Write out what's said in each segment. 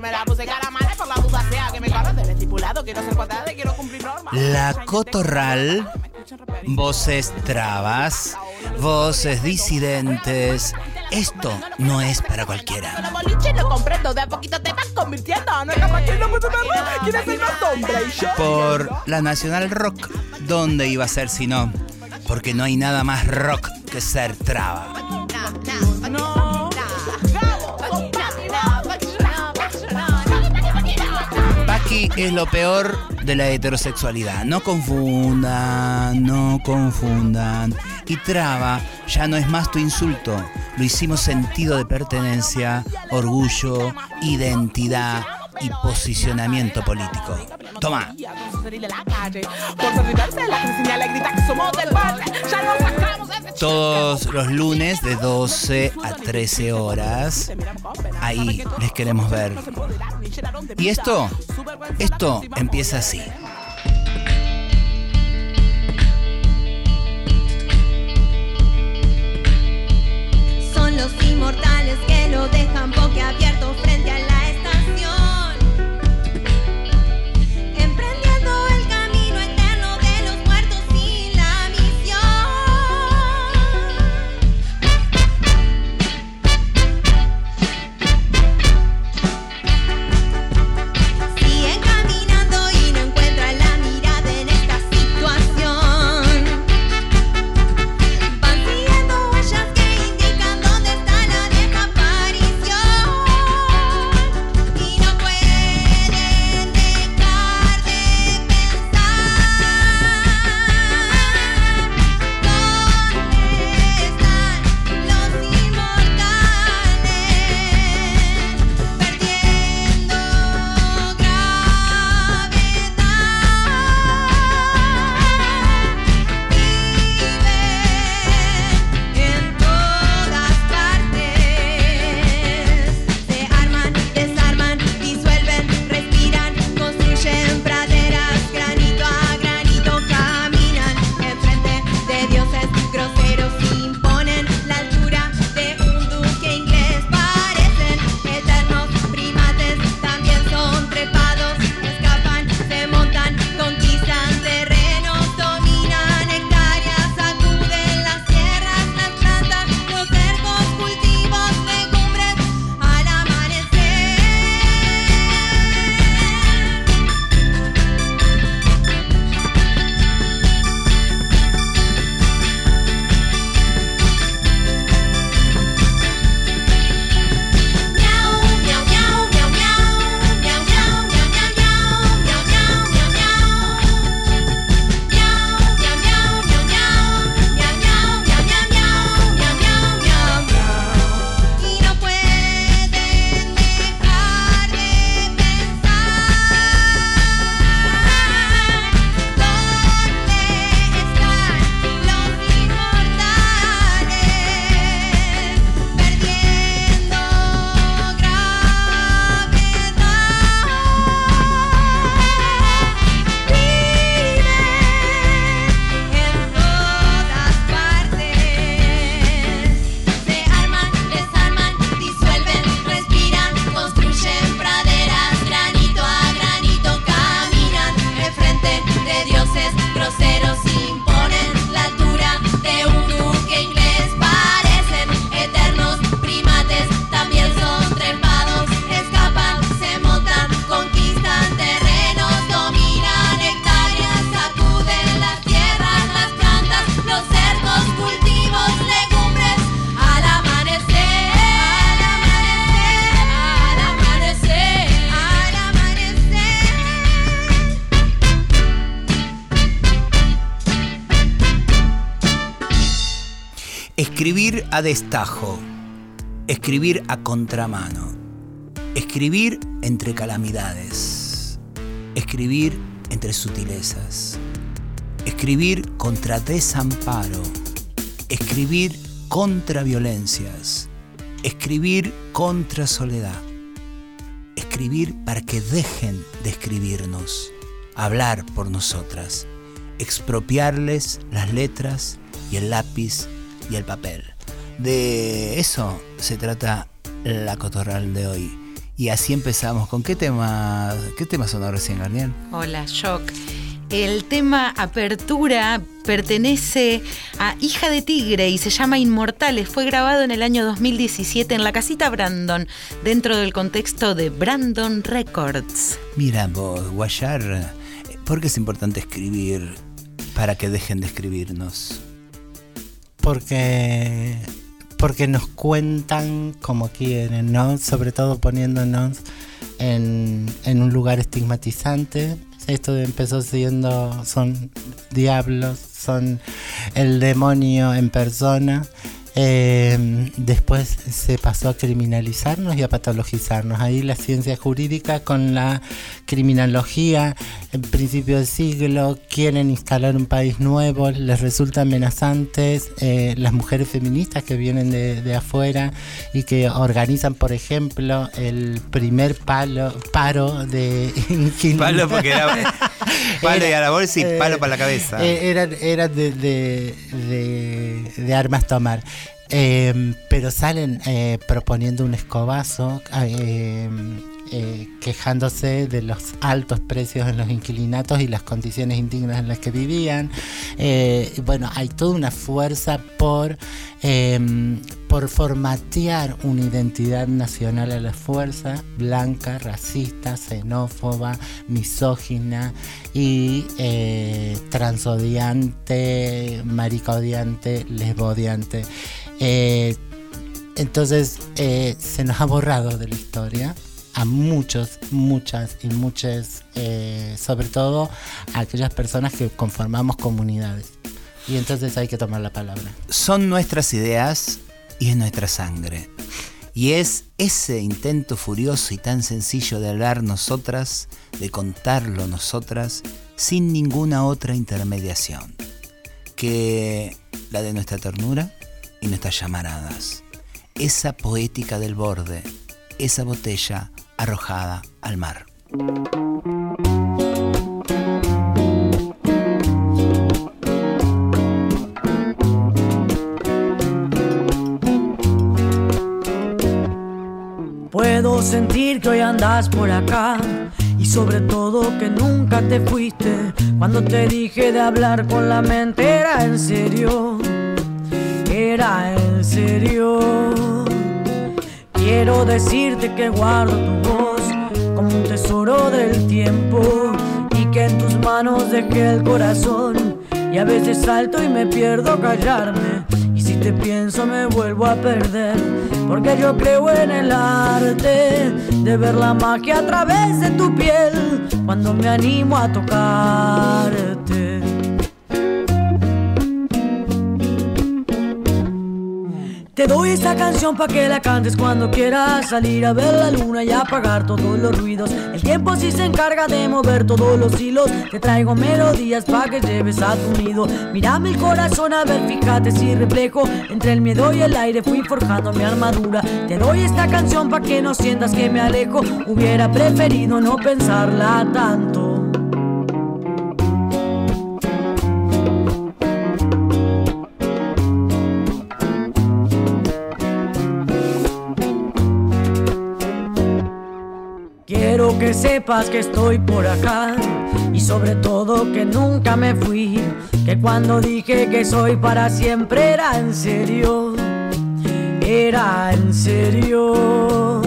Me la puse cara mala por la duda sea que me corro del estipulado. Quiero ser cuadrada y quiero cumplir normas. La cotorral, voces trabas, voces disidentes. Esto no es para cualquiera. Los boliches lo comprendo, de a poquito te vas convirtiendo. No es capaz que no puede verlo. ¿Quieres ser más hombre? Y yo. Por la Nacional Rock, ¿dónde iba a ser si no? Porque no hay nada más rock que ser traba. Es lo peor de la heterosexualidad. No confundan, no confundan. Y traba ya no es más tu insulto. Lo hicimos sentido de pertenencia, orgullo, identidad y posicionamiento político. Toma. Todos los lunes de 12 a 13 horas. Ahí les queremos ver. Y esto, esto empieza así. Destajo. Escribir a contramano. Escribir entre calamidades. Escribir entre sutilezas. Escribir contra desamparo. Escribir contra violencias. Escribir contra soledad. Escribir para que dejen de escribirnos. Hablar por nosotras. Expropiarles las letras y el lápiz y el papel. De eso se trata la cotorral de hoy. Y así empezamos. ¿Con qué tema, qué tema sonó recién, Garnier? Hola, Shock. El tema Apertura pertenece a Hija de Tigre y se llama Inmortales. Fue grabado en el año 2017 en la casita Brandon, dentro del contexto de Brandon Records. Mira vos, Guayar, ¿por qué es importante escribir para que dejen de escribirnos? Porque, porque nos cuentan como quieren, ¿no? Sobre todo poniéndonos en, en un lugar estigmatizante. Esto empezó siendo, son diablos, son el demonio en persona. Eh, después se pasó a criminalizarnos y a patologizarnos. Ahí la ciencia jurídica con la criminología en principio del siglo quieren instalar un país nuevo, les resulta amenazantes eh, las mujeres feministas que vienen de, de afuera y que organizan, por ejemplo, el primer palo, paro de Palo porque era palo y a la bolsa y eh, palo para la cabeza. eh, eran eran de, de, de- de armas tomar. Eh, pero salen eh, proponiendo un escobazo, eh, eh, quejándose de los altos precios en los inquilinatos y las condiciones indignas en las que vivían. Eh, bueno, hay toda una fuerza por, eh, por formatear una identidad nacional a la fuerza, blanca, racista, xenófoba, misógina y transodiante, maricodiante, lesbodiante. Eh, entonces eh, se nos ha borrado de la historia a muchos, muchas y muchas, eh, sobre todo a aquellas personas que conformamos comunidades. Y entonces hay que tomar la palabra. Son nuestras ideas y es nuestra sangre. Y es ese intento furioso y tan sencillo de hablar nosotras, de contarlo nosotras, sin ninguna otra intermediación, que la de nuestra ternura y nuestras llamaradas. Esa poética del borde, esa botella arrojada al mar. Puedo sentir que hoy andas por acá y sobre todo que nunca te fuiste. Cuando te dije de hablar con la mente era en serio, en serio. Quiero decirte que guardo tu voz como un tesoro del tiempo y que en tus manos dejé el corazón y a veces salto y me pierdo callarme y si te pienso me vuelvo a perder porque yo creo en el arte de ver la magia a través de tu piel cuando me animo a tocarte. Te doy esta canción pa' que la cantes cuando quieras salir a ver la luna y apagar todos los ruidos. El tiempo sí se encarga de mover todos los hilos. Te traigo melodías pa' que lleves a tu nido. Mírame el corazón a ver, fíjate si reflejo. Entre el miedo y el aire fui forjando mi armadura. Te doy esta canción pa' que no sientas que me alejo. Hubiera preferido no pensarla tanto. Que sepas que estoy por acá y sobre todo que nunca me fui, que cuando dije que soy para siempre era en serio, era en serio.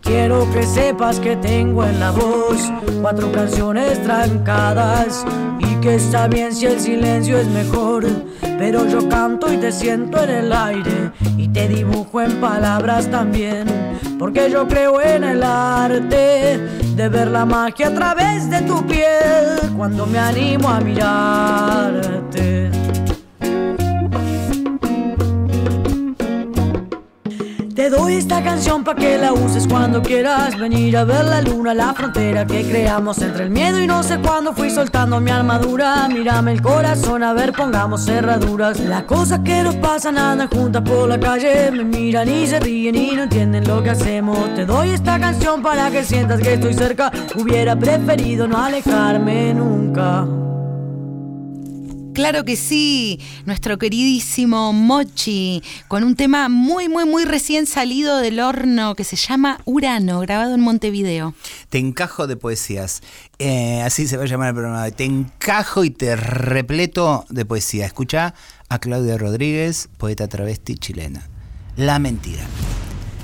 Quiero que sepas que tengo en la voz cuatro canciones trancadas y que está bien si el silencio es mejor, pero yo canto y te siento en el aire y te dibujo en palabras también, porque yo creo en el arte de ver la magia a través de tu piel cuando me animo a mirarte. Te doy esta canción pa' que la uses cuando quieras venir a ver la luna, la frontera que creamos entre el miedo y no sé cuándo fui soltando mi armadura. Mírame el corazón, a ver, pongamos cerraduras. La cosa que nos pasan andan juntas por la calle, me miran y se ríen y no entienden lo que hacemos. Te doy esta canción para que sientas que estoy cerca. Hubiera preferido no alejarme nunca. Claro que sí, nuestro queridísimo Mochi, con un tema muy, muy, muy recién salido del horno que se llama Urano, grabado en Montevideo. Te encajo de poesías. Eh, así se va a llamar el programa. Te encajo y te repleto de poesía. Escucha a Claudia Rodríguez, poeta travesti chilena. La mentira.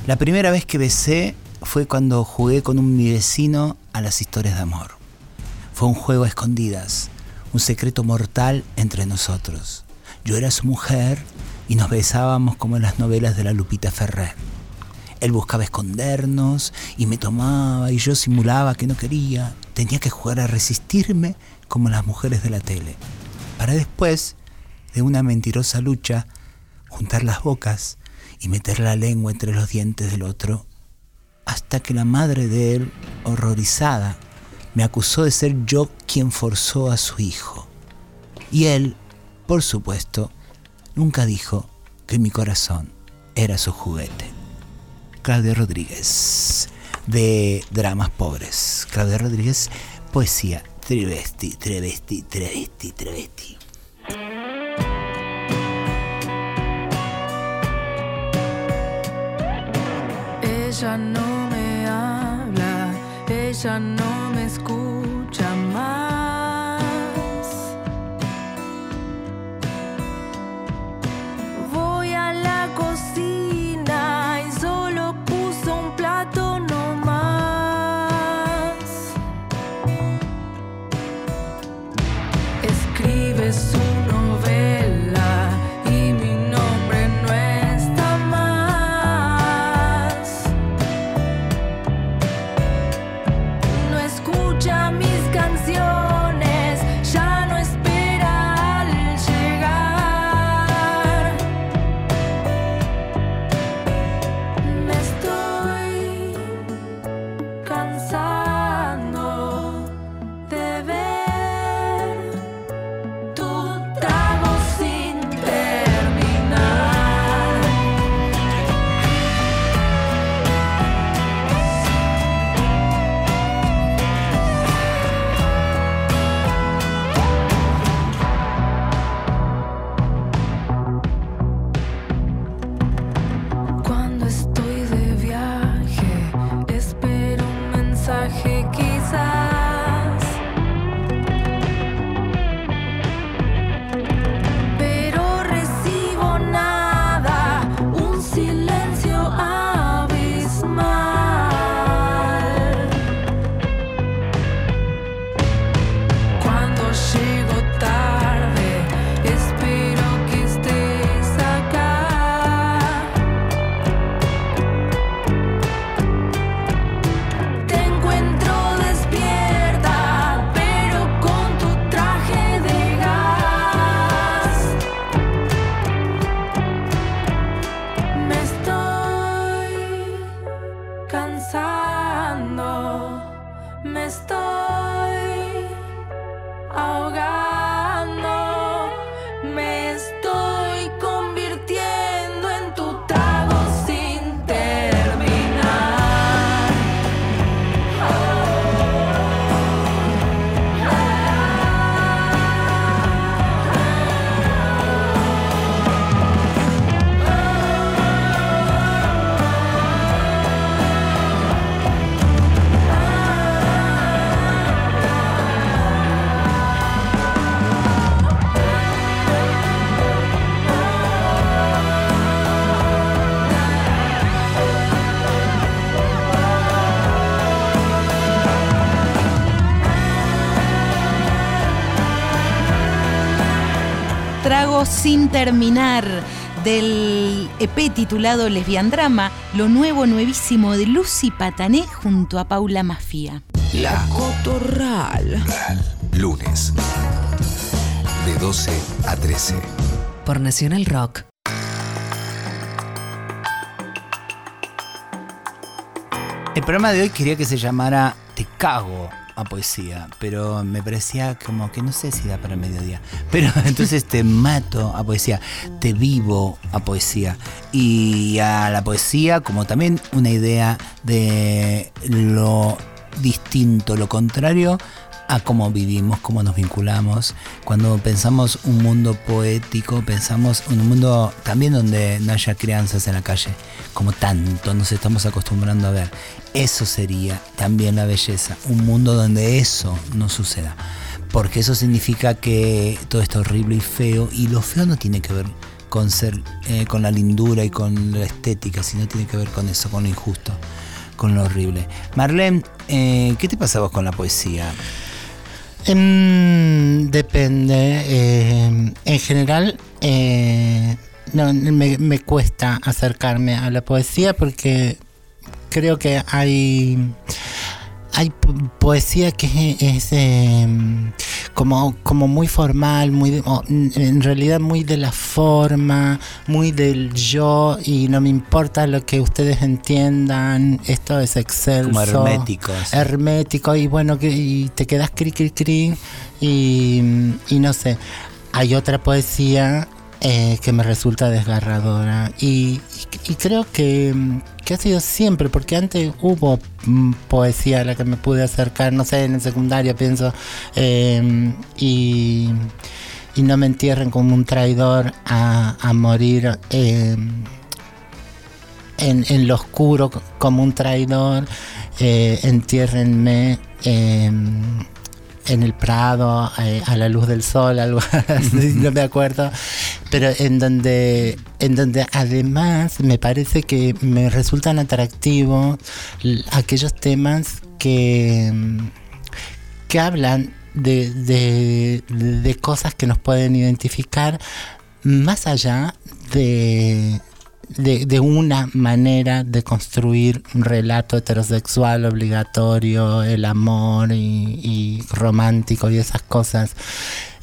La primera vez que besé fue cuando jugué con un mi vecino a las historias de amor. Fue un juego a escondidas, un secreto mortal entre nosotros. Yo era su mujer y nos besábamos como en las novelas de la Lupita Ferrer. Él buscaba escondernos y me tomaba y yo simulaba que no quería. Tenía que jugar a resistirme como las mujeres de la tele. Para después, de una mentirosa lucha, juntar las bocas y meter la lengua entre los dientes del otro, hasta que la madre de él, horrorizada, me acusó de ser yo quien forzó a su hijo. Y él, por supuesto, nunca dijo que mi corazón era su juguete. Claudia Rodríguez, de Dramas Pobres. Claudia Rodríguez, poesía, travesti, travesti, travesti, travesti. Ella no me habla, ella no me Sin terminar del EP titulado Lesbian Drama, lo nuevo, nuevísimo de Lucy Patané junto a Paula Mafia. La Cotorral. lunes de 12 a 13. Por Nacional Rock. El programa de hoy quería que se llamara Te cago a poesía, pero me parecía como que no sé si da para el mediodía. Pero entonces te mato a poesía, te vivo a poesía. Y a la poesía como también una idea de lo distinto, lo contrario a cómo vivimos, cómo nos vinculamos. Cuando pensamos un mundo poético, pensamos en un mundo también donde no haya crianzas en la calle, como tanto nos estamos acostumbrando a ver. Eso sería también la belleza, un mundo donde eso no suceda. Porque eso significa que todo está horrible y feo, y lo feo no tiene que ver con ser, eh, con la lindura y con la estética, sino tiene que ver con eso, con lo injusto, con lo horrible. Marlene, eh, ¿qué te pasa vos con la poesía? Em, depende. eh, en general, no, me, me cuesta acercarme a la poesía porque creo que hay hay po- poesía que es, eh, como, como muy formal, muy en realidad muy de la forma, muy del yo y no me importa lo que ustedes entiendan, esto es excelso. Como hermético, sí. Hermético y bueno, que, y te quedas cri cri cri y, y no sé, hay otra poesía eh, que me resulta desgarradora y, creo que, que ha sido siempre, porque antes hubo mm, poesía a la que me pude acercar, no sé, en el secundario pienso, eh, y, no me entierren como un traidor a, morir. eh, en, en lo oscuro como un traidor, eh, entiérrenme eh, en el Prado, eh, a la luz del sol, algo así, no me acuerdo, pero en donde, en donde además me parece que me resultan atractivos aquellos temas que, mm, que hablan de, de cosas que nos pueden identificar más allá de, de, de una manera de construir un relato heterosexual obligatorio, el amor y, romántico y esas cosas.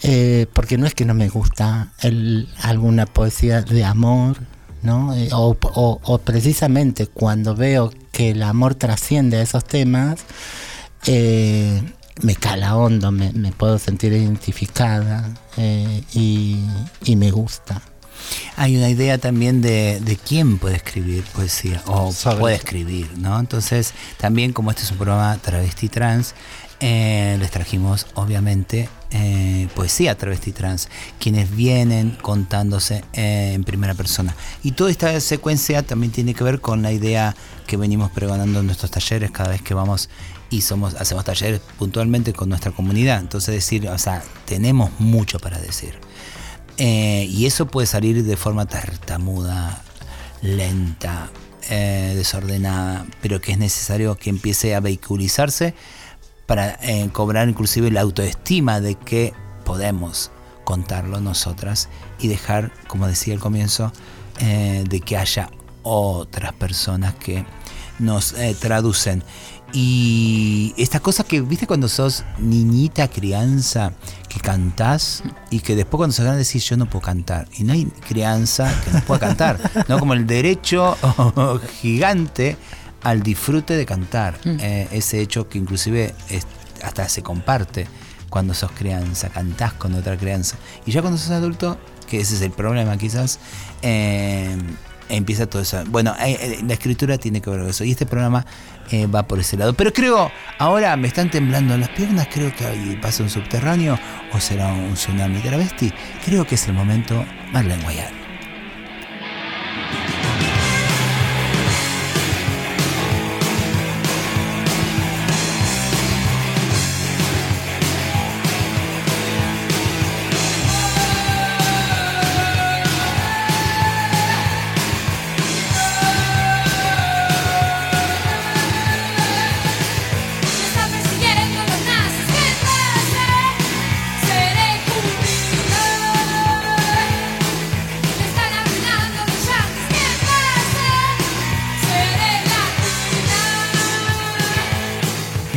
Eh, porque no es que no me gusta el- alguna poesía de amor, ¿no? Eh, o, o- precisamente cuando veo que el amor trasciende a esos temas, eh, me cala hondo, me, me puedo sentir identificada y, y me gusta. Hay una idea también de, de quién puede escribir poesía o puede escribir, ¿no? Entonces, también como este es un programa travesti trans, eh, les trajimos obviamente eh, poesía travesti trans, quienes vienen contándose eh, en primera persona. Y toda esta secuencia también tiene que ver con la idea que venimos pregonando en nuestros talleres cada vez que vamos y somos hacemos talleres puntualmente con nuestra comunidad. Entonces decir, o sea, tenemos mucho para decir. Eh, y eso puede salir de forma tartamuda, lenta, eh, desordenada, pero que es necesario que empiece a vehiculizarse para eh, cobrar inclusive la autoestima de que podemos contarlo nosotras y dejar, como decía al comienzo, de que haya otras personas que nos traducen. Y esta cosa que, viste, cuando sos niñita, crianza, que cantás y que después cuando sos grande decís yo no puedo cantar. Y no hay crianza que no pueda cantar, ¿no? Como el derecho gigante al disfrute de cantar. Eh, ese hecho que inclusive es- hasta se comparte cuando sos crianza, cantás con otra crianza. Y ya cuando sos adulto, que ese es el problema quizás, eh, empieza todo eso. Bueno, eh, la escritura tiene que ver con eso. Y este programa eh, va por ese lado. Pero creo, ahora me están temblando las piernas, creo que ahí pasa un subterráneo o será un tsunami travesti. Creo que es el momento, Marlene Guayar.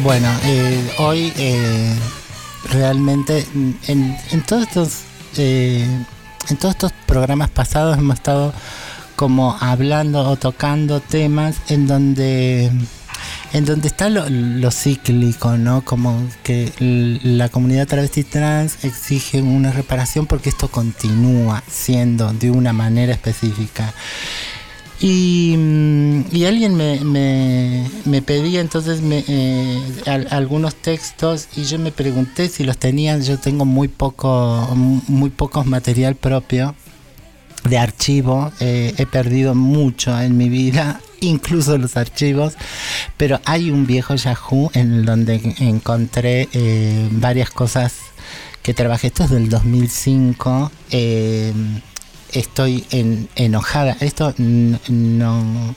Bueno, eh, hoy eh, realmente en, en todos estos eh, en todos estos programas pasados hemos estado como hablando o tocando temas en donde en donde está lo, lo cíclico, ¿no? Como que la comunidad travesti trans exige una reparación porque esto continúa siendo de una manera específica. Y, mm, y alguien me, me, pedía entonces me, eh, al- algunos textos y yo me pregunté si los tenían. Yo tengo muy poco, muy pocos material propio de archivo. eh, he perdido mucho en mi vida, incluso los archivos. Pero hay un viejo Yahoo en donde encontré eh, varias cosas que trabajé. Esto es del 2005. eh, estoy en- enojada. Esto no.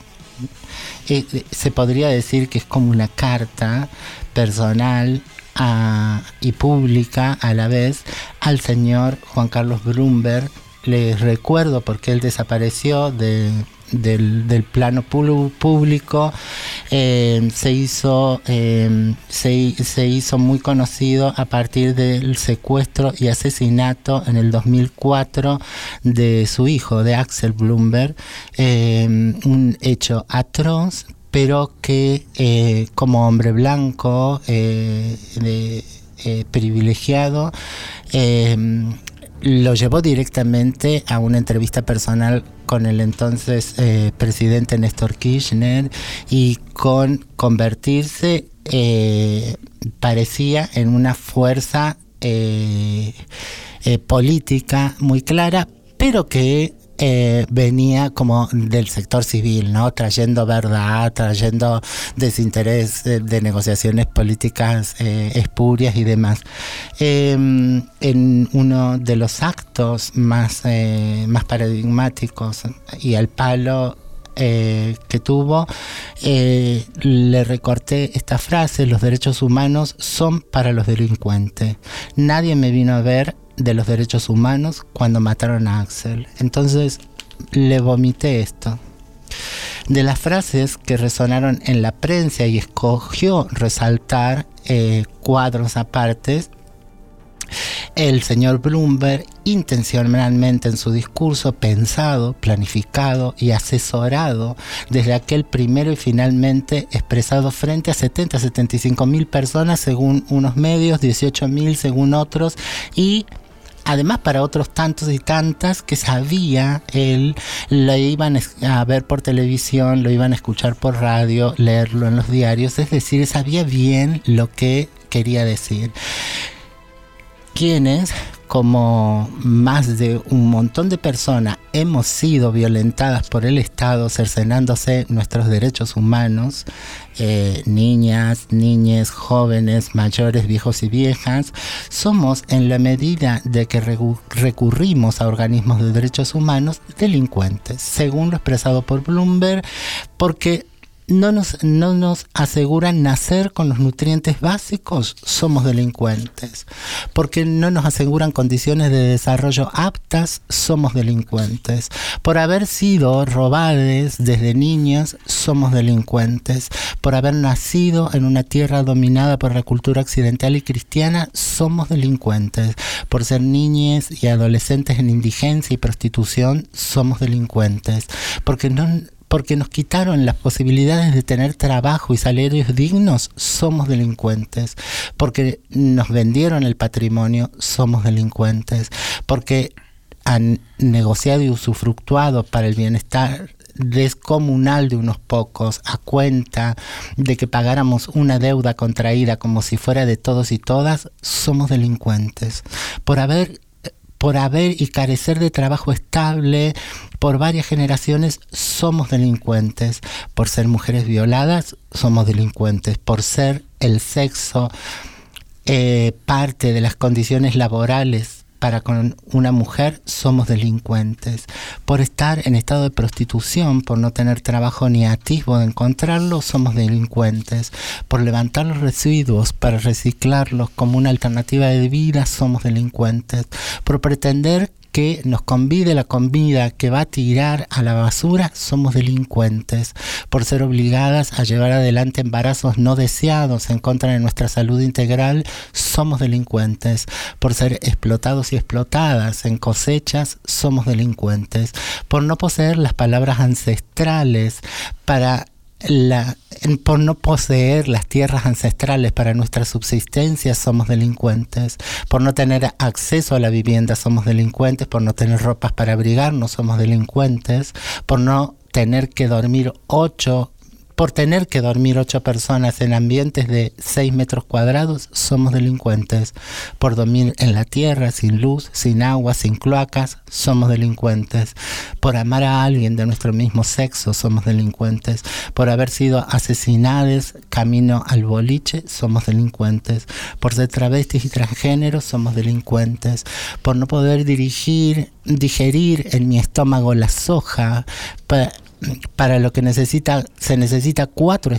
eh, se podría decir que es como una carta personal a- y pública a la vez al señor Juan Carlos Brumberg. Les recuerdo porque él desapareció de- del, del plano público, eh, se, hizo, eh, se, se hizo muy conocido a partir del secuestro y asesinato en el 2004 de su hijo, de Axel Bloomberg, eh, un hecho atroz, pero que como hombre blanco, privilegiado, lo llevó directamente a una entrevista personal con el entonces eh, presidente Néstor Kirchner y con convertirse eh, parecía en una fuerza eh, eh, política muy clara, pero que eh, venía como del sector civil, ¿no? Trayendo verdad, trayendo desinterés eh, de negociaciones políticas eh, espurias y demás. Eh, en uno de los actos más, más paradigmáticos y al palo que tuvo, le recorté esta frase, los derechos humanos son para los delincuentes. Nadie me vino a ver de los derechos humanos cuando mataron a Axel. Entonces le vomité esto. De las frases que resonaron en la prensa y escogió resaltar eh, cuadros apartes, el señor Bloomberg intencionalmente en su discurso pensado, planificado y asesorado desde aquel primero y finalmente expresado frente a 70 75 mil personas según unos medios, 18 mil según otros y además para otros tantos y tantas que sabía él, lo iban a ver por televisión, lo iban a escuchar por radio, leerlo en los diarios, es decir, sabía bien lo que quería decir. Quienes, como más de un montón de personas, hemos sido violentadas por el Estado, cercenándose nuestros derechos humanos, eh, niñas, niñes, jóvenes, mayores, viejos y viejas, somos en la medida de que recu- recurrimos a organismos de derechos humanos delincuentes, según lo expresado por Bloomberg, porque no nos, no nos aseguran nacer con los nutrientes básicos, somos delincuentes. Porque no nos aseguran condiciones de desarrollo aptas, somos delincuentes. Por haber sido robados desde niños, somos delincuentes. Por haber nacido en una tierra dominada por la cultura occidental y cristiana, somos delincuentes. Por ser niñas y adolescentes en indigencia y prostitución, somos delincuentes. Porque no porque nos quitaron las posibilidades de tener trabajo y salarios dignos, somos delincuentes. Porque nos vendieron el patrimonio, somos delincuentes. Porque han negociado y usufructuado para el bienestar descomunal de unos pocos a cuenta de que pagáramos una deuda contraída como si fuera de todos y todas, somos delincuentes. Por haber por haber y carecer de trabajo estable por varias generaciones somos delincuentes. Por ser mujeres violadas somos delincuentes. Por ser el sexo eh, parte de las condiciones laborales para con una mujer somos delincuentes. Por estar en estado de prostitución, por no tener trabajo ni atisbo de encontrarlo, somos delincuentes. Por levantar los residuos para reciclarlos como una alternativa de vida, somos delincuentes. Por pretender que nos convide la comida que va a tirar a la basura, somos delincuentes. Por ser obligadas a llevar adelante embarazos no deseados en contra de nuestra salud integral, somos delincuentes. Por ser explotados y explotadas en cosechas, somos delincuentes. Por no poseer las palabras ancestrales para la, por no poseer las tierras ancestrales para nuestra subsistencia somos delincuentes, por no tener acceso a la vivienda somos delincuentes, por no tener ropas para abrigarnos somos delincuentes, por no tener que dormir ocho por tener que dormir ocho personas en ambientes de seis metros cuadrados, somos delincuentes. Por dormir en la tierra, sin luz, sin agua, sin cloacas, somos delincuentes. Por amar a alguien de nuestro mismo sexo, somos delincuentes. Por haber sido asesinados camino al boliche, somos delincuentes. Por ser travestis y transgéneros, somos delincuentes. Por no poder dirigir, digerir en mi estómago la soja, para lo que necesita se necesita cuatro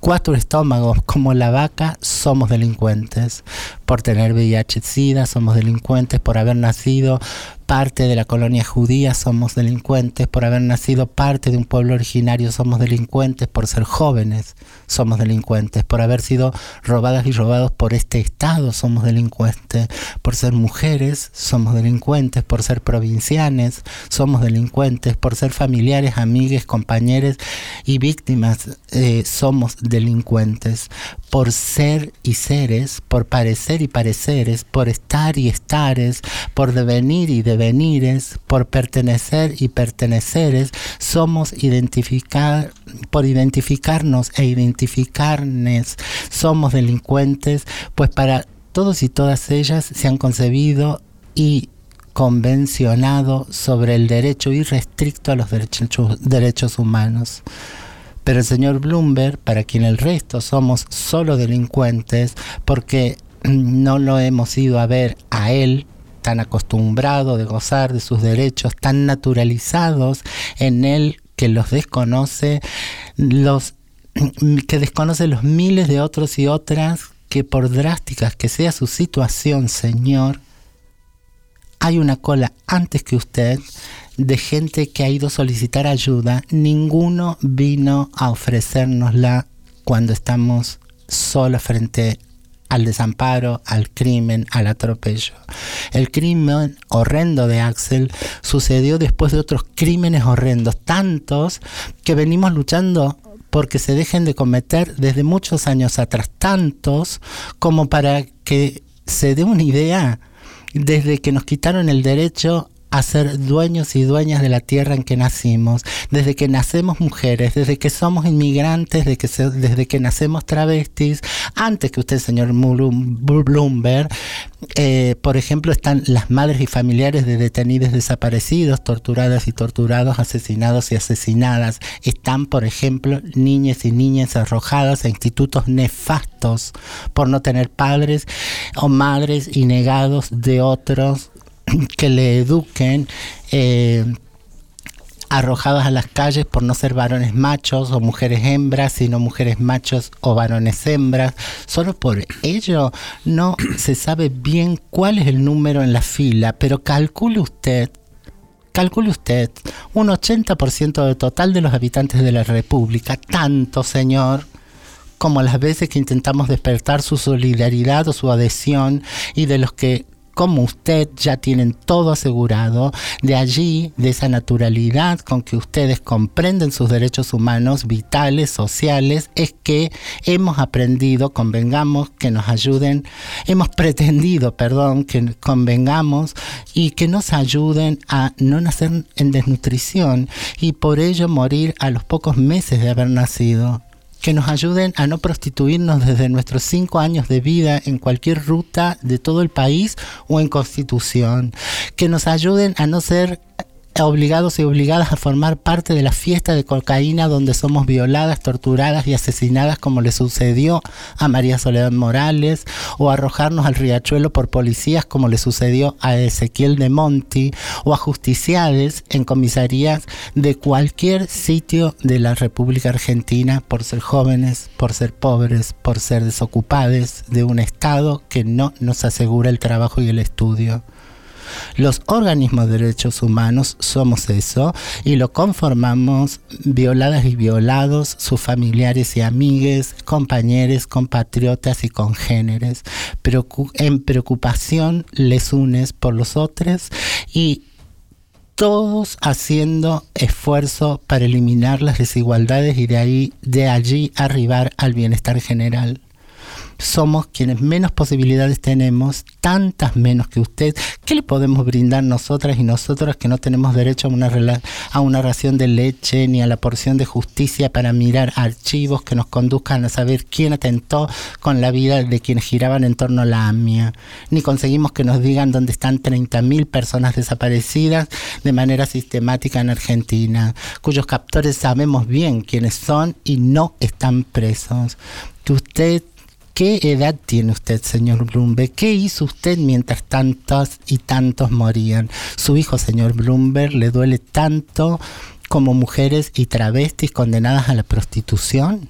cuatro estómagos como la vaca somos delincuentes. Por tener VIH SIDA somos delincuentes. Por haber nacido parte de la colonia judía somos delincuentes. Por haber nacido parte de un pueblo originario somos delincuentes. Por ser jóvenes somos delincuentes. Por haber sido robadas y robados por este estado somos delincuentes. Por ser mujeres somos delincuentes. Por ser provincianes somos delincuentes. Por ser familiares amigues compañeros y víctimas eh, somos delincuentes. Por ser y seres por parecer y pareceres por estar y estares por devenir y por pertenecer y perteneceres somos identificar por identificarnos e identificarnes somos delincuentes pues para todos y todas ellas se han concebido y convencionado sobre el derecho irrestricto a los derechos, derechos humanos. Pero el señor Bloomberg, para quien el resto somos solo delincuentes, porque no lo hemos ido a ver a él tan acostumbrado de gozar de sus derechos, tan naturalizados en él que los desconoce, los que desconoce los miles de otros y otras que por drásticas que sea su situación, Señor, hay una cola antes que usted de gente que ha ido a solicitar ayuda. Ninguno vino a ofrecérnosla cuando estamos solos frente al desamparo, al crimen, al atropello. El crimen horrendo de Axel sucedió después de otros crímenes horrendos, tantos que venimos luchando porque se dejen de cometer desde muchos años atrás, tantos como para que se dé una idea desde que nos quitaron el derecho a ser dueños y dueñas de la tierra en que nacimos, desde que nacemos mujeres, desde que somos inmigrantes, desde que, desde que nacemos travestis, antes que usted, señor Bloomberg, eh, por ejemplo, están las madres y familiares de detenidos desaparecidos, torturadas y torturados, asesinados y asesinadas. Están, por ejemplo, niñas y niñas arrojadas a institutos nefastos por no tener padres o madres y negados de otros que le eduquen. eh, arrojadas a las calles por no ser varones machos o mujeres hembras, sino mujeres machos o varones hembras. Solo por ello no se sabe bien cuál es el número en la fila, pero calcule usted Calcule usted, un 80% del total de los habitantes de la República, tanto señor, como las veces que intentamos despertar su solidaridad o su adhesión y de los que como usted ya tienen todo asegurado, de allí, de esa naturalidad con que ustedes comprenden sus derechos humanos vitales, sociales, es que hemos aprendido, convengamos, que nos ayuden, hemos pretendido, perdón, que convengamos y que nos ayuden a no nacer en desnutrición y por ello morir a los pocos meses de haber nacido que nos ayuden a no prostituirnos desde nuestros cinco años de vida en cualquier ruta de todo el país o en constitución, que nos ayuden a no ser obligados y obligadas a formar parte de la fiesta de cocaína donde somos violadas, torturadas y asesinadas como le sucedió a María Soledad Morales o arrojarnos al riachuelo por policías como le sucedió a Ezequiel de Monti o a justiciades en comisarías de cualquier sitio de la República Argentina por ser jóvenes, por ser pobres, por ser desocupados de un Estado que no nos asegura el trabajo y el estudio. Los organismos de derechos humanos somos eso y lo conformamos violadas y violados, sus familiares y amigues, compañeros, compatriotas y congéneres. En preocupación les unes por los otros y todos haciendo esfuerzo para eliminar las desigualdades y de ahí de allí arribar al bienestar general. Somos quienes menos posibilidades tenemos, tantas menos que usted. ¿Qué le podemos brindar nosotras y nosotros que no tenemos derecho a una, a una ración de leche ni a la porción de justicia para mirar archivos que nos conduzcan a saber quién atentó con la vida de quienes giraban en torno a la AMIA? Ni conseguimos que nos digan dónde están 30.000 personas desaparecidas de manera sistemática en Argentina, cuyos captores sabemos bien quiénes son y no están presos. Que usted ¿Qué edad tiene usted, señor Bloomberg? ¿Qué hizo usted mientras tantos y tantos morían? Su hijo, señor Bloomberg, le duele tanto como mujeres y travestis condenadas a la prostitución.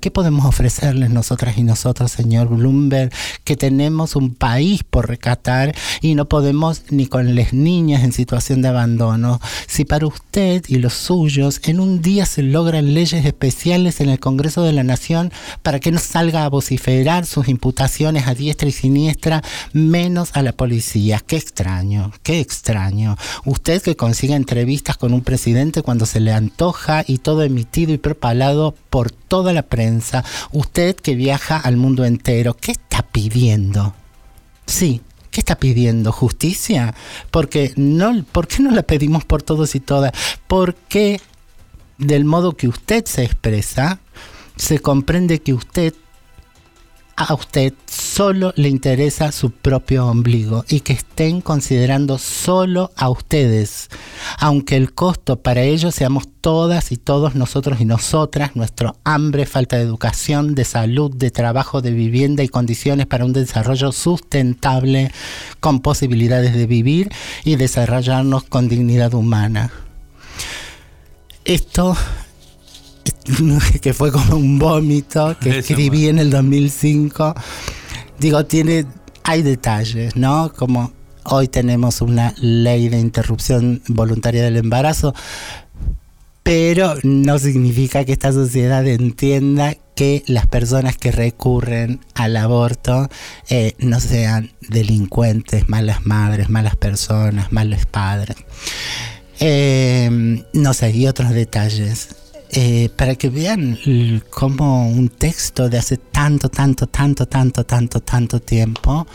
¿Qué podemos ofrecerles nosotras y nosotros, señor Bloomberg, que tenemos un país por recatar y no podemos ni con las niñas en situación de abandono? Si para usted y los suyos en un día se logran leyes especiales en el Congreso de la Nación para que no salga a vociferar sus imputaciones a diestra y siniestra, menos a la policía. Qué extraño, qué extraño. Usted que consigue entrevistas con un presidente cuando se le antoja y todo emitido y propalado por toda la prensa. Usted que viaja al mundo entero, ¿qué está pidiendo? Sí, ¿qué está pidiendo? ¿Justicia? Porque no, ¿por qué no la pedimos por todos y todas? Porque del modo que usted se expresa, se comprende que usted a usted solo le interesa su propio ombligo y que estén considerando solo a ustedes, aunque el costo para ello seamos todas y todos nosotros y nosotras, nuestro hambre, falta de educación, de salud, de trabajo, de vivienda y condiciones para un desarrollo sustentable con posibilidades de vivir y desarrollarnos con dignidad humana. Esto que fue como un vómito que Eso escribí en el 2005. Digo, tiene, hay detalles, ¿no? Como hoy tenemos una ley de interrupción voluntaria del embarazo, pero no significa que esta sociedad entienda que las personas que recurren al aborto eh, no sean delincuentes, malas madres, malas personas, malos padres. Eh, no sé, y otros detalles. Eh, para que vean cómo un texto de hace tanto, tanto, tanto, tanto, tanto, tanto tiempo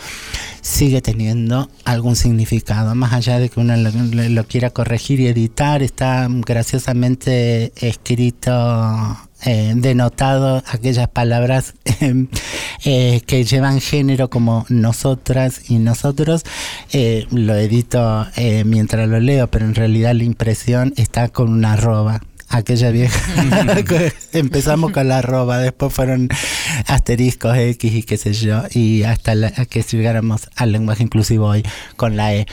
sigue teniendo algún significado, más allá de que uno lo, lo- quiera corregir y editar, está graciosamente escrito, eh, denotado aquellas palabras eh, que llevan género como nosotras y nosotros. Lo edito mientras lo leo, pero en realidad la impresión está con una arroba aquella vieja. Empezamos con la arroba, después fueron asteriscos X y qué sé yo, y hasta la- a que llegáramos al lenguaje inclusivo hoy con la E.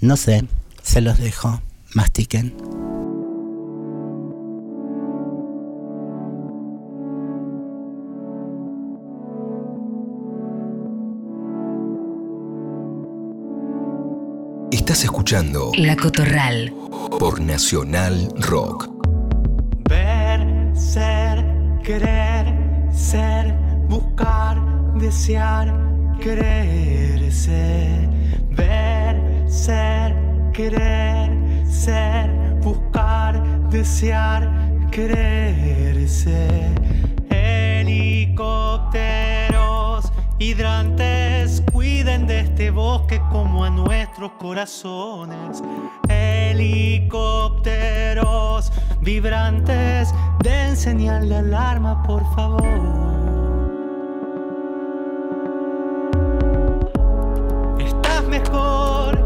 No sé, se los dejo, mastiquen. Estás escuchando La Cotorral. por Nacional Rock. Ver, ser, querer, ser, buscar, desear, quererse. Ver, ser, querer, ser, buscar, desear, quererse. Helicópteros hidrantes cuiden de este bosque como a nuestros corazones. Helicópteros vibrantes, den señal de alarma, por favor. Estás mejor,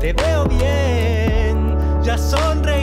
te veo bien, ya sonreís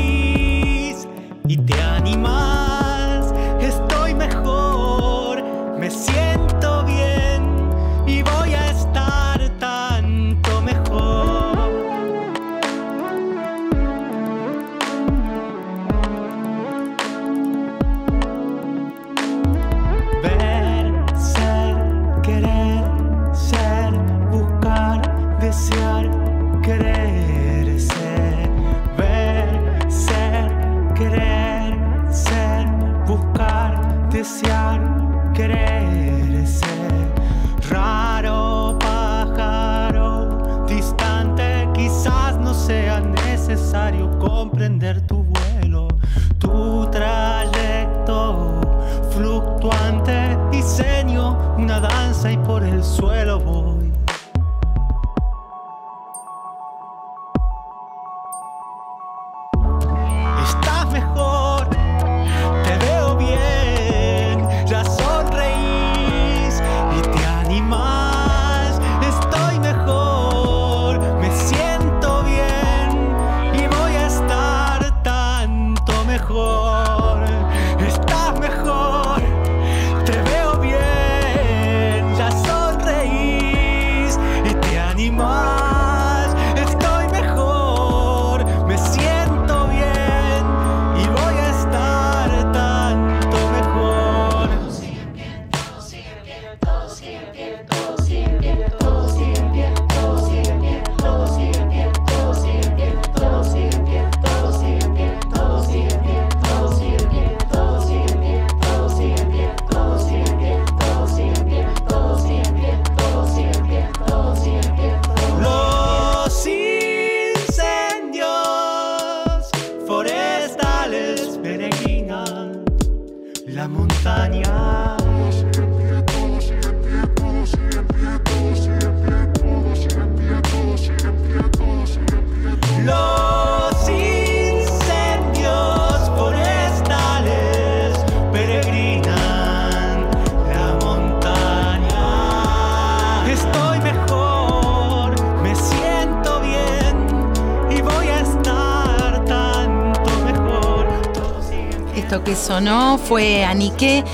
sonó fue Aniqué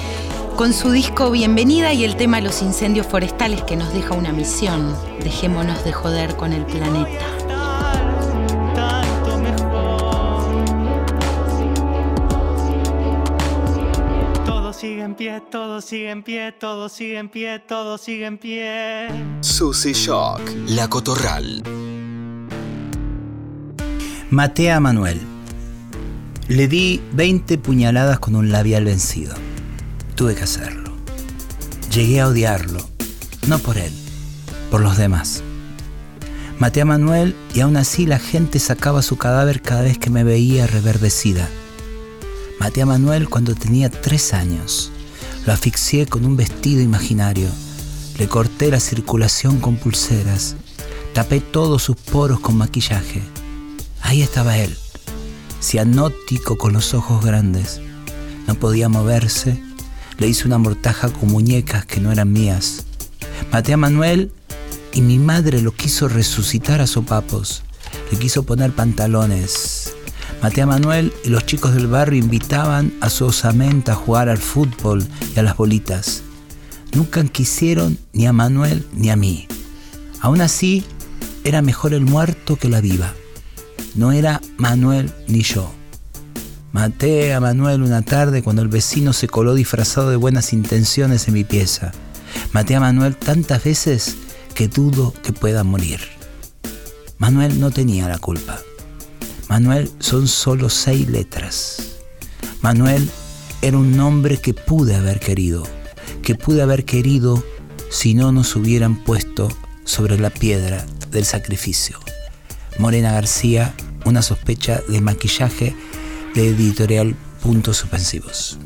con su disco Bienvenida y el tema Los incendios forestales que nos deja una misión. Dejémonos de joder con el planeta. Todo sigue en pie, todo sigue en pie, todo sigue en pie, todo sigue en pie. Susy Shock. La Cotorral. Maté a Manuel. Le di 20 puñaladas con un labial vencido. Tuve que hacerlo. Llegué a odiarlo. No por él, por los demás. Maté a Manuel y aún así la gente sacaba su cadáver cada vez que me veía reverdecida. Maté a Manuel cuando tenía tres años. Lo asfixié con un vestido imaginario. Le corté la circulación con pulseras. Tapé todos sus poros con maquillaje. Ahí estaba él, cianótico con los ojos grandes. No podía moverse. Le hice una mortaja con muñecas que no eran mías. Maté a Manuel y mi madre lo quiso resucitar a sopapos. Le quiso poner pantalones. Maté a Manuel y los chicos del barrio invitaban a su osamenta a jugar al fútbol y a las bolitas. Nunca quisieron ni a Manuel ni a mí. Aún así, era mejor el muerto que la viva. No era Manuel ni yo. Maté a Manuel una tarde cuando el vecino se coló disfrazado de buenas intenciones en mi pieza. Maté a Manuel tantas veces que dudo que pueda morir. Manuel no tenía la culpa. Manuel son solo seis letras. Manuel era un nombre que pude haber querido, que pude haber querido si no nos hubieran puesto sobre la piedra del sacrificio. Morena García, una sospecha de maquillaje de editorial Puntos Suspensivos.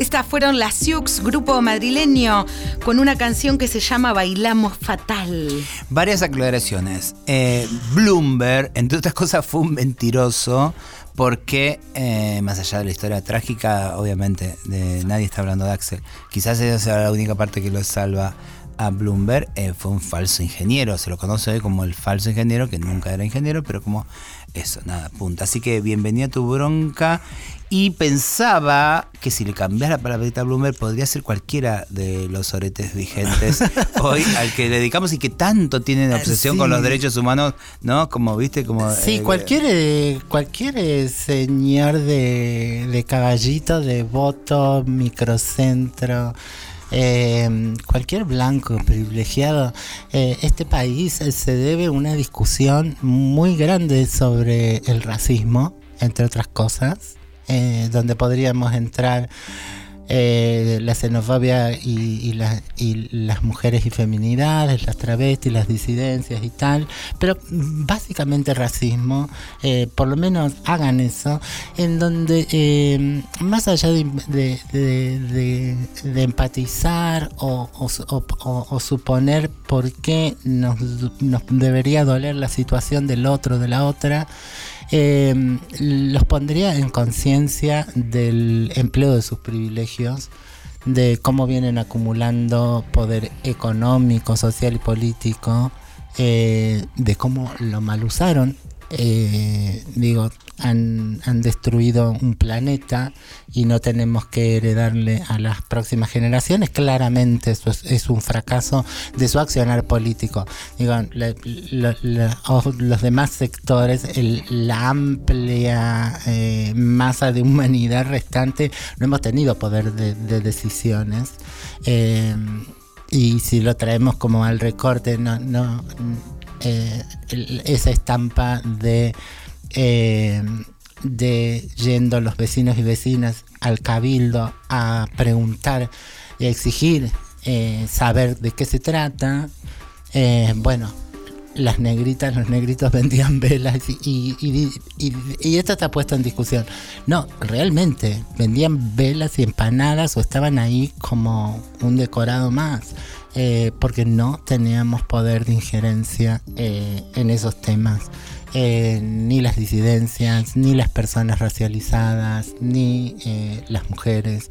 Estas fueron las Sioux, grupo madrileño, con una canción que se llama Bailamos Fatal. Varias aclaraciones. Eh, Bloomberg, entre otras cosas, fue un mentiroso porque, eh, más allá de la historia trágica, obviamente, de, nadie está hablando de Axel. Quizás esa sea la única parte que lo salva a Bloomberg. eh, fue un falso ingeniero. Se lo conoce hoy como el falso ingeniero, que nunca era ingeniero, pero como eso, nada, punta. Así que bienvenida a tu bronca. Y pensaba que si le cambias la palabrita a Bloomberg podría ser cualquiera de los oretes vigentes hoy al que le dedicamos y que tanto tienen obsesión con los derechos humanos, ¿no? Como viste, como. Sí, eh, cualquier, eh, cualquier eh, señor de, de caballito, de voto, microcentro, eh, cualquier blanco privilegiado, eh, este país eh, se debe una discusión muy grande sobre el racismo, entre otras cosas, eh, donde podríamos entrar eh, la xenofobia y, y la- y las mujeres y feminidades, las travestis, las disidencias y tal, pero básicamente racismo, eh, por lo menos hagan eso, en donde eh, más allá de, de- empatizar o suponer por qué nos, nos debería doler la situación del otro, de la otra, eh, los pondría en conciencia del empleo de sus privilegios, de cómo vienen acumulando poder económico, social y político, eh, de cómo lo mal usaron. Eh, digo, han, destruido un planeta y no tenemos que heredarle a las próximas generaciones. Claramente eso es, un fracaso de su accionar político. Digo, los demás sectores, la amplia eh, masa de humanidad restante, no hemos tenido poder de, de decisiones. Eh, y si lo traemos como al recorte, no, no eh, esa estampa de eh, de yendo los vecinos y vecinas al cabildo a preguntar y a exigir eh, saber de qué se trata. Eh, bueno, las negritas, los negritos vendían velas y, y, y- y- esto está puesto en discusión. No, realmente vendían velas y empanadas o estaban ahí como un decorado más, porque no teníamos poder de injerencia en esos temas. Eh, ni las disidencias, ni las personas racializadas, ni eh, las mujeres.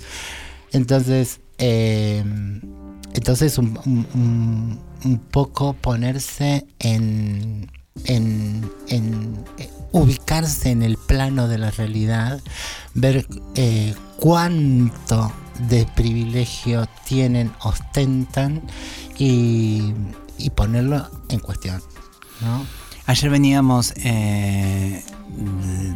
Entonces, eh, entonces un, poco ponerse en, en, ubicarse en el plano de la realidad, ver cuánto de privilegio tienen, ostentan y ponerlo en cuestión. ¿no? Ayer veníamos, eh,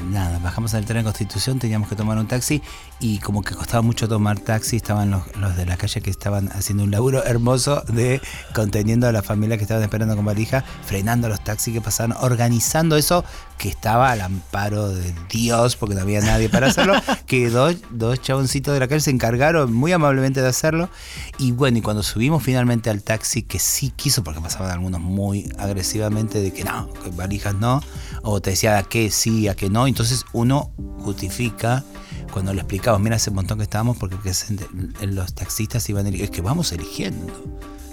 nada, bajamos del tren de Constitución, teníamos que tomar un taxi y como que costaba mucho tomar taxi, estaban los, los de la calle que estaban haciendo un laburo hermoso de conteniendo a la familia que estaban esperando con valija, frenando los taxis que pasaban, organizando eso que estaba al amparo de Dios, porque no había nadie para hacerlo, que dos, dos chaboncitos de la calle se encargaron muy amablemente de hacerlo. Y bueno, y cuando subimos finalmente al taxi, que sí quiso, porque pasaban algunos muy agresivamente de que no, que valijas no, o te decía a qué sí, a qué no, entonces uno justifica cuando le explicamos, mira hace un montón que estábamos, porque los taxistas iban es que vamos eligiendo.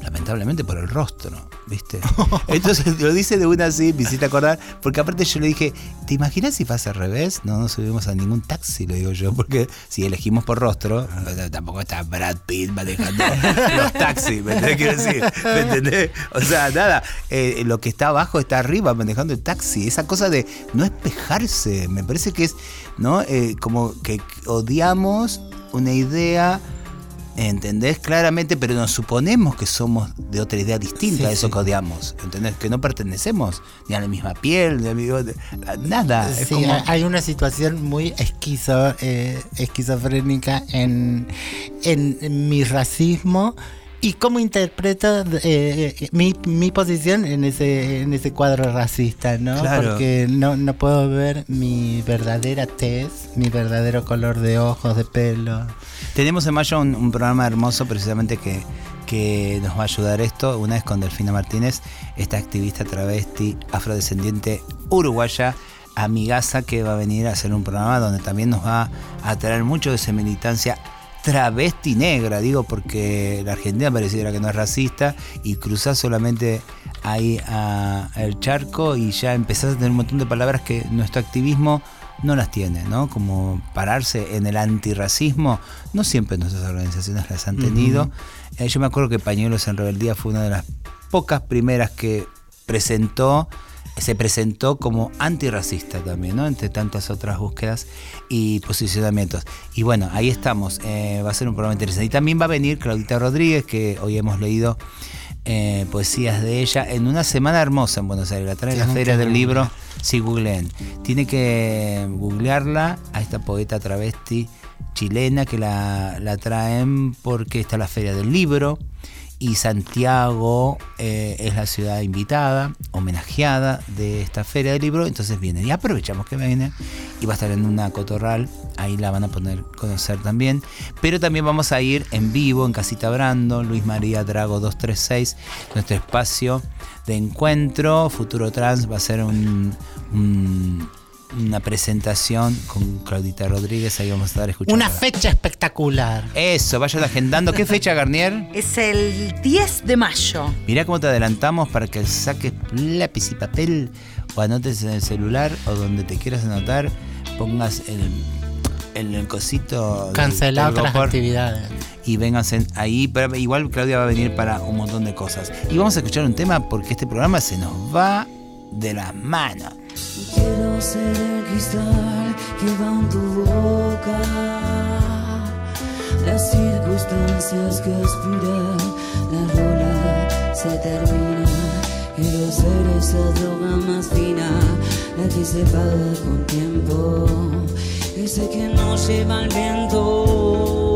Lamentablemente por el rostro, ¿viste? Entonces lo dice de una así, me hiciste acordar, porque aparte yo le dije, ¿te imaginas si pasa al revés? No nos subimos a ningún taxi, le digo yo, porque si elegimos por rostro, eh, tampoco está Brad Pitt manejando los taxis, ¿me entendés? Quiero decir, ¿me entendés? O sea, nada, eh, lo que está abajo está arriba manejando el taxi. Esa cosa de no espejarse, me parece que es, ¿no? Eh, como que odiamos una idea ¿Entendés? Claramente, pero nos suponemos que somos de otra idea distinta Sí, a eso sí. que odiamos. ¿Entendés? Que no pertenecemos ni a la misma piel, ni a, mi- a nada. Es Sí, como- hay una situación muy esquizo, eh, esquizofrénica en, en mi racismo y cómo interpreto eh, mi, mi posición en ese, en ese cuadro racista, ¿no? Claro. Porque no, no puedo ver mi verdadera tez, mi verdadero color de ojos, de pelo. Tenemos en mayo un, programa hermoso precisamente que, que nos va a ayudar esto. Una vez con Delfina Martínez, esta activista travesti afrodescendiente uruguaya. amigaza que va a venir a hacer un programa donde también nos va a traer mucho de esa militancia travesti negra, digo, porque la Argentina pareciera que no es racista y cruzás solamente ahí a- el charco y ya empezás a tener un montón de palabras que nuestro activismo no las tiene, ¿no? Como pararse en el antirracismo, no siempre nuestras organizaciones las han tenido. Eh, yo me acuerdo que Pañuelos en Rebeldía fue una de las pocas primeras que presentó, se presentó como antirracista también, ¿no? Entre tantas otras búsquedas y posicionamientos. Y bueno, ahí estamos. eh, va a ser un programa interesante. Y también va a venir Claudita Rodríguez, que hoy hemos leído eh, poesías de ella en una semana hermosa en Buenos Aires. La trae la Feria del. Libro. Si googleen. Tiene que googlearla a esta poeta travesti chilena que la, la traen porque está la Feria del Libro y Santiago eh, es la ciudad invitada, homenajeada de esta feria del libro, entonces viene y aprovechamos que viene y va a estar en una cotorral, ahí la van a poder conocer también, pero también vamos a ir en vivo en Casita Brando, Luis María Drago 236, nuestro espacio de encuentro, Futuro Trans va a ser un- una presentación con Claudita Rodríguez, ahí vamos a estar escuchando. Una fecha espectacular. Eso, vayan agendando. ¿Qué fecha, Garnier? Es el 10 de mayo. Mirá cómo te adelantamos para que saques lápiz y papel o anotes en el celular o donde te quieras anotar, pongas el, el, el cosito. Cancelar otras actividades. Y vengas en- ahí. pero igual Claudia va a venir para un montón de cosas. Y vamos a escuchar un tema porque este programa se nos va de las manos. Quiero ser el cristal que va en tu boca. Las circunstancias que aspiran, la rola se termina. Quiero ser esa droga más fina, la que se paga con tiempo. Ese que no lleva el viento.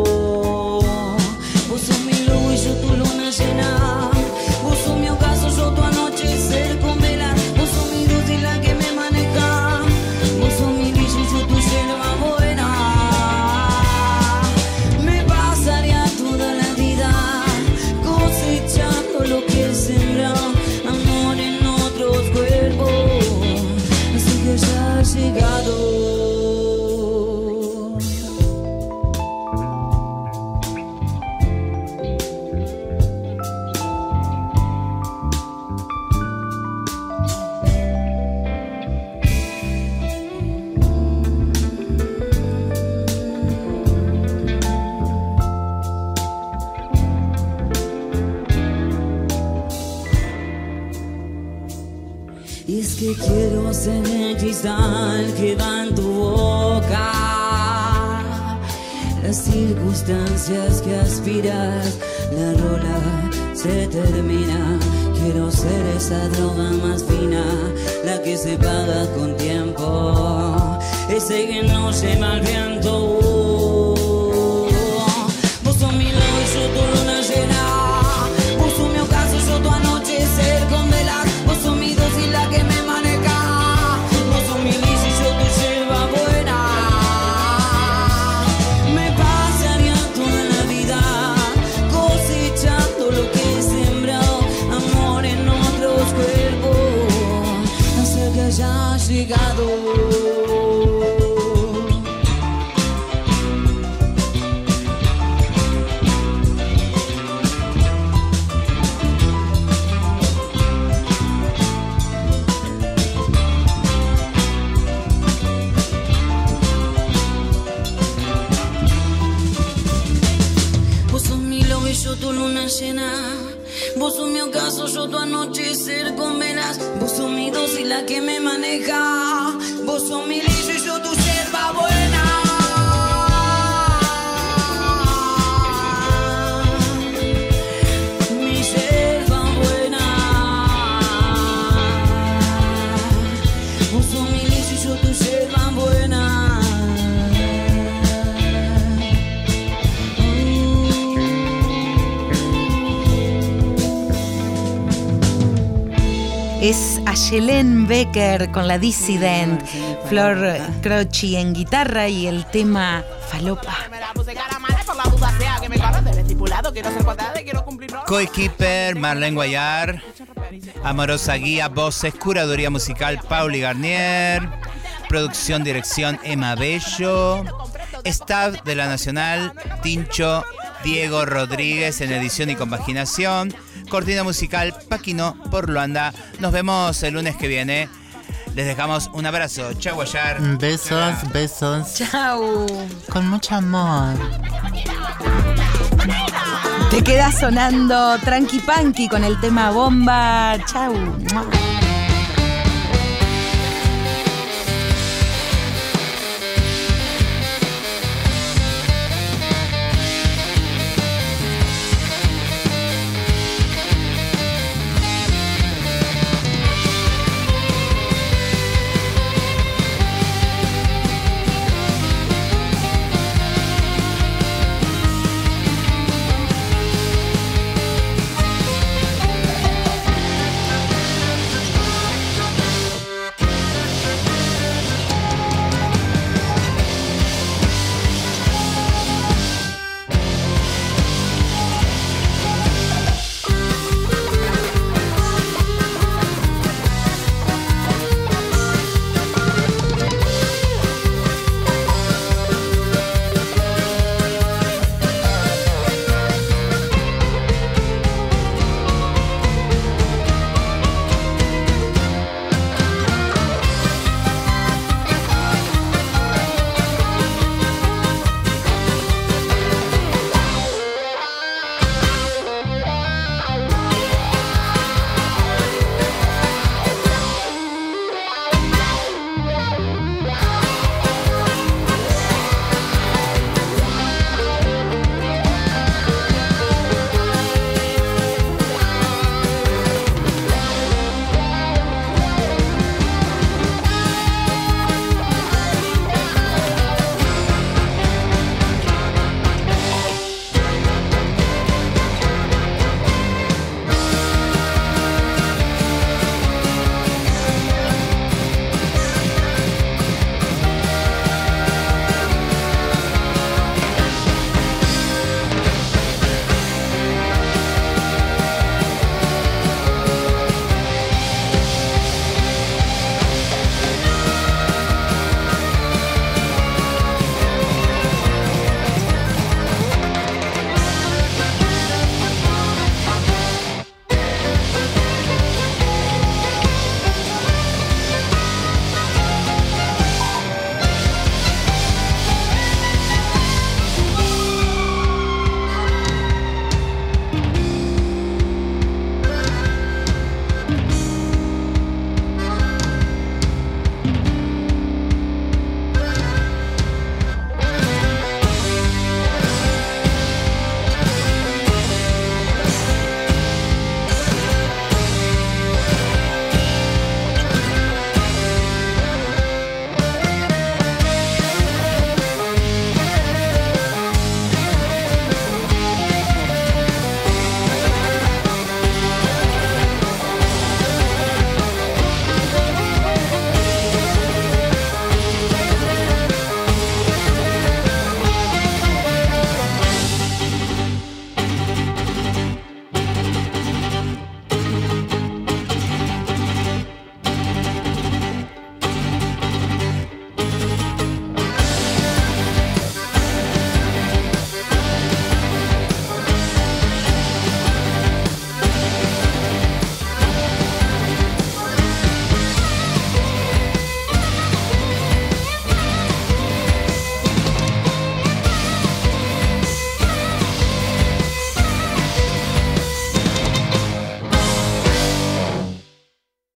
Tu anochecer con velas. Vos sos mi dosis, la que me maneja. Es Ayelen Becker con la Dissident, Flor Croci en guitarra y el tema Falopa. Coequiper, Marlene Guayar. Amorosa guía, voces, curaduría musical, Pauli Garnier. Producción, dirección, Emma Bello. Staff de la Nacional, Tincho, Diego Rodríguez en edición y compaginación. Cortina musical, Paquino por Luanda. Nos vemos el lunes que viene. Les dejamos un abrazo. Chau, Guayar. Besos, besos. Chau. Con mucho amor. Te queda sonando Tranqui Panqui con el tema bomba. Chau.